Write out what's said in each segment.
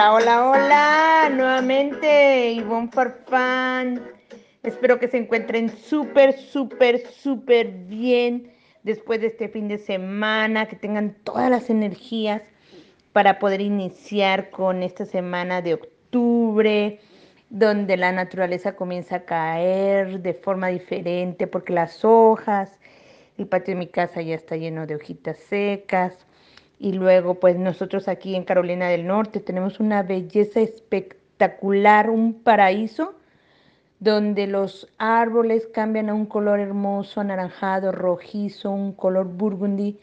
Hola, hola, hola. Nuevamente, Ivonne Farfán. Espero que se encuentren súper, súper, súper bien después de este fin de semana, que tengan todas las energías para poder iniciar con esta semana de octubre, donde la naturaleza comienza a caer de forma diferente, porque las hojas, el patio de mi casa ya está lleno de hojitas secas. Y luego, pues nosotros aquí en Carolina del Norte tenemos una belleza espectacular, un paraíso, donde los árboles cambian a un color hermoso, anaranjado, rojizo, un color burgundy,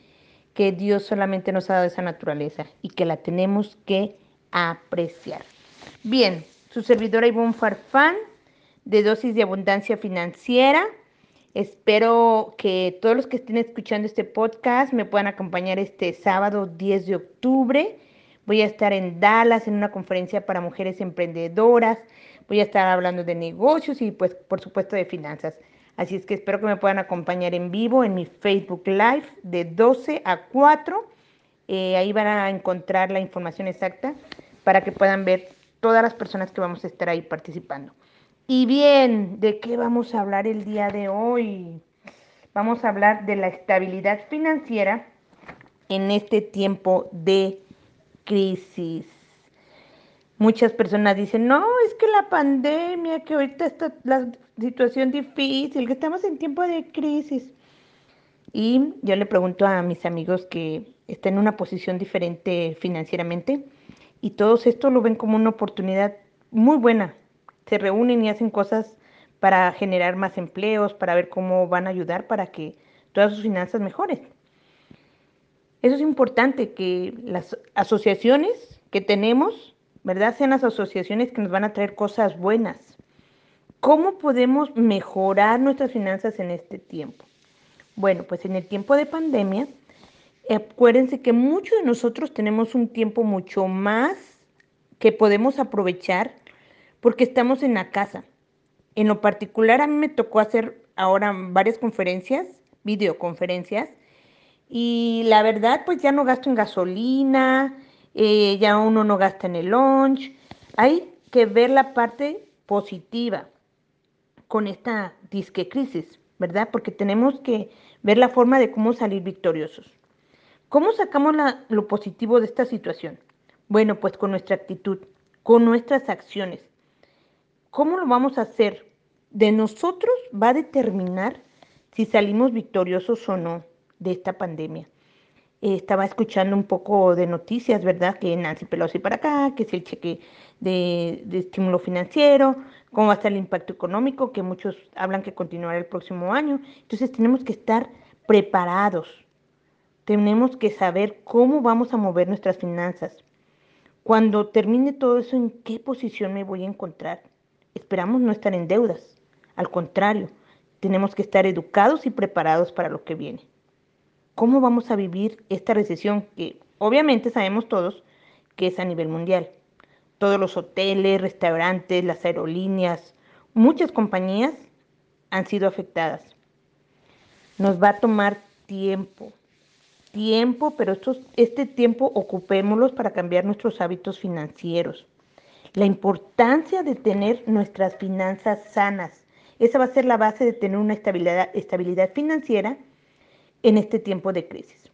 que Dios solamente nos ha dado esa naturaleza y que la tenemos que apreciar. Bien, su servidora Ivonne Farfán, de Dosis de Abundancia Financiera. Espero que todos los que estén escuchando este podcast me puedan acompañar este sábado 10 de octubre. Voy a estar en Dallas en una conferencia para mujeres emprendedoras. Voy a estar hablando de negocios y pues por supuesto de finanzas. Así es que espero que me puedan acompañar en vivo en mi Facebook Live de 12 a 4. Eh, ahí van a encontrar la información exacta para que puedan ver todas las personas que vamos a estar ahí participando. Y bien, ¿de qué vamos a hablar el día de hoy? Vamos a hablar de la estabilidad financiera en este tiempo de crisis. Muchas personas dicen, no, es que la pandemia, que ahorita está la situación difícil, que estamos en tiempo de crisis. Y yo le pregunto a mis amigos que están en una posición diferente financieramente y todos esto lo ven como una oportunidad muy buena. Se reúnen y hacen cosas para generar más empleos, para ver cómo van a ayudar para que todas sus finanzas mejoren. Eso es importante, que las asociaciones que tenemos ¿verdad? Sean las asociaciones que nos van a traer cosas buenas. ¿Cómo podemos mejorar nuestras finanzas en este tiempo? Bueno, pues en el tiempo de pandemia, acuérdense que muchos de nosotros tenemos un tiempo mucho más que podemos aprovechar porque estamos en la casa. En lo particular, a mí me tocó hacer ahora varias conferencias, videoconferencias, y la verdad, pues ya no gasto en gasolina, eh, ya uno no gasta en el lunch. Hay que ver la parte positiva con esta disque crisis, ¿verdad? Porque tenemos que ver la forma de cómo salir victoriosos. ¿Cómo sacamos lo positivo de esta situación? Bueno, pues con nuestra actitud, con nuestras acciones. ¿Cómo lo vamos a hacer? De nosotros va a determinar si salimos victoriosos o no de esta pandemia estaba escuchando un poco de noticias, ¿verdad? Que Nancy Pelosi para acá, que es el cheque de, estímulo financiero, cómo va a estar el impacto económico, que muchos hablan que continuará el próximo año. Entonces tenemos que estar preparados, tenemos que saber cómo vamos a mover nuestras finanzas. Cuando termine todo eso, ¿en qué posición me voy a encontrar? Esperamos no estar en deudas, al contrario, tenemos que estar educados y preparados para lo que viene cómo vamos a vivir esta recesión que obviamente sabemos todos que es a nivel mundial. Todos los hoteles, restaurantes, las aerolíneas, muchas compañías han sido afectadas. Nos va a tomar tiempo, tiempo, pero este tiempo ocupémoslo para cambiar nuestros hábitos financieros. La importancia de tener nuestras finanzas sanas. Esa va a ser la base de tener una estabilidad, estabilidad financiera en este tiempo de crisis.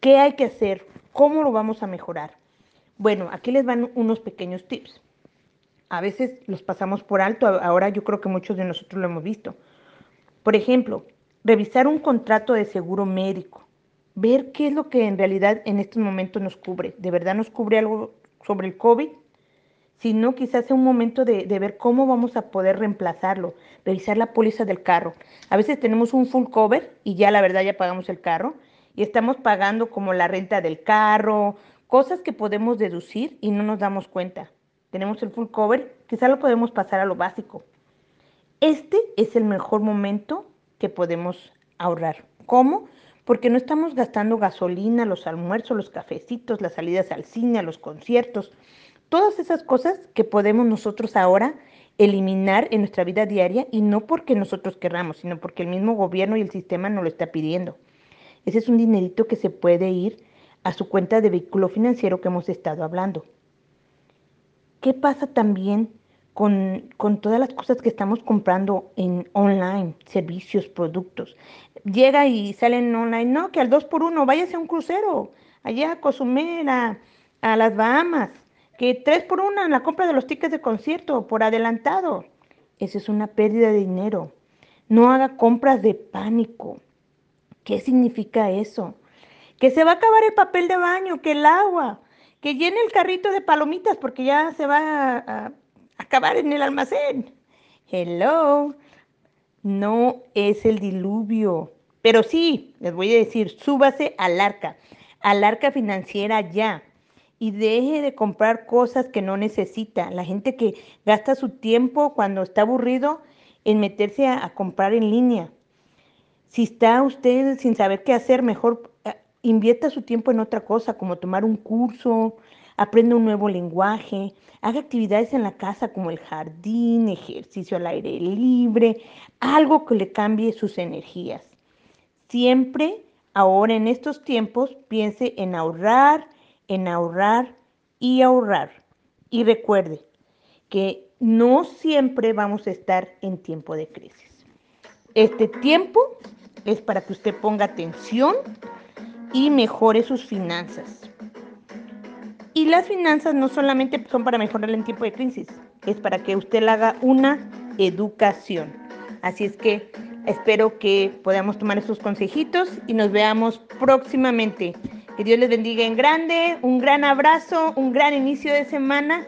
¿Qué hay que hacer? ¿Cómo lo vamos a mejorar? Bueno, aquí les van unos pequeños tips. A veces los pasamos por alto, ahora yo creo que muchos de nosotros lo hemos visto. Por ejemplo, revisar un contrato de seguro médico, ver qué es lo que en realidad en estos momentos nos cubre. ¿De verdad nos cubre algo sobre el COVID? Si no, quizás sea un momento de, de, ver cómo vamos a poder reemplazarlo, revisar la póliza del carro. A veces tenemos un full cover y ya la verdad ya pagamos el carro y estamos pagando como la renta del carro, cosas que podemos deducir y no nos damos cuenta. Tenemos el full cover, quizás lo podemos pasar a lo básico. Este es el mejor momento que podemos ahorrar. ¿Cómo? Porque no estamos gastando gasolina, los almuerzos, los cafecitos, las salidas al cine, a los conciertos Todas esas cosas que podemos nosotros ahora eliminar en nuestra vida diaria y no porque nosotros querramos, sino porque el mismo gobierno y el sistema nos lo está pidiendo. Ese es un dinerito que se puede ir a su cuenta de vehículo financiero que hemos estado hablando. ¿Qué pasa también con, con, todas las cosas que estamos comprando en online, servicios, productos? Llega y salen online, no, que al 2 por 1 váyase a un crucero, allá a Cozumel, a, a las Bahamas, que 3 por 1 en la compra de los tickets de concierto por adelantado. Esa es una pérdida de dinero. No haga compras de pánico. ¿Qué significa eso? Que se va a acabar el papel de baño, que el agua, que llene el carrito de palomitas porque ya se va a, acabar en el almacén. Hello, no es el diluvio. Pero sí, les voy a decir, súbase al arca, al arca financiera ya. Y deje de comprar cosas que no necesita. La gente que gasta su tiempo cuando está aburrido en meterse a, comprar en línea. Si está usted sin saber qué hacer, mejor invierta su tiempo en otra cosa, como tomar un curso, aprenda un nuevo lenguaje, haga actividades en la casa como el jardín, ejercicio al aire libre, algo que le cambie sus energías. Siempre, ahora en estos tiempos, piense en ahorrar, en ahorrar y ahorrar. Y recuerde que no siempre vamos a estar en tiempo de crisis. Este tiempo es para que usted ponga atención y mejore sus finanzas. Y las finanzas no solamente son para mejorar en tiempo de crisis, es para que usted haga una educación. Así es que espero que podamos tomar estos consejitos y nos veamos próximamente. Que Dios les bendiga en grande, un gran abrazo, un gran inicio de semana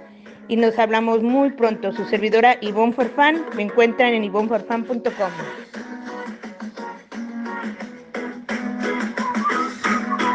y nos hablamos muy pronto. Su servidora Ivonne Forfan, me encuentran en ivonneforfan.com.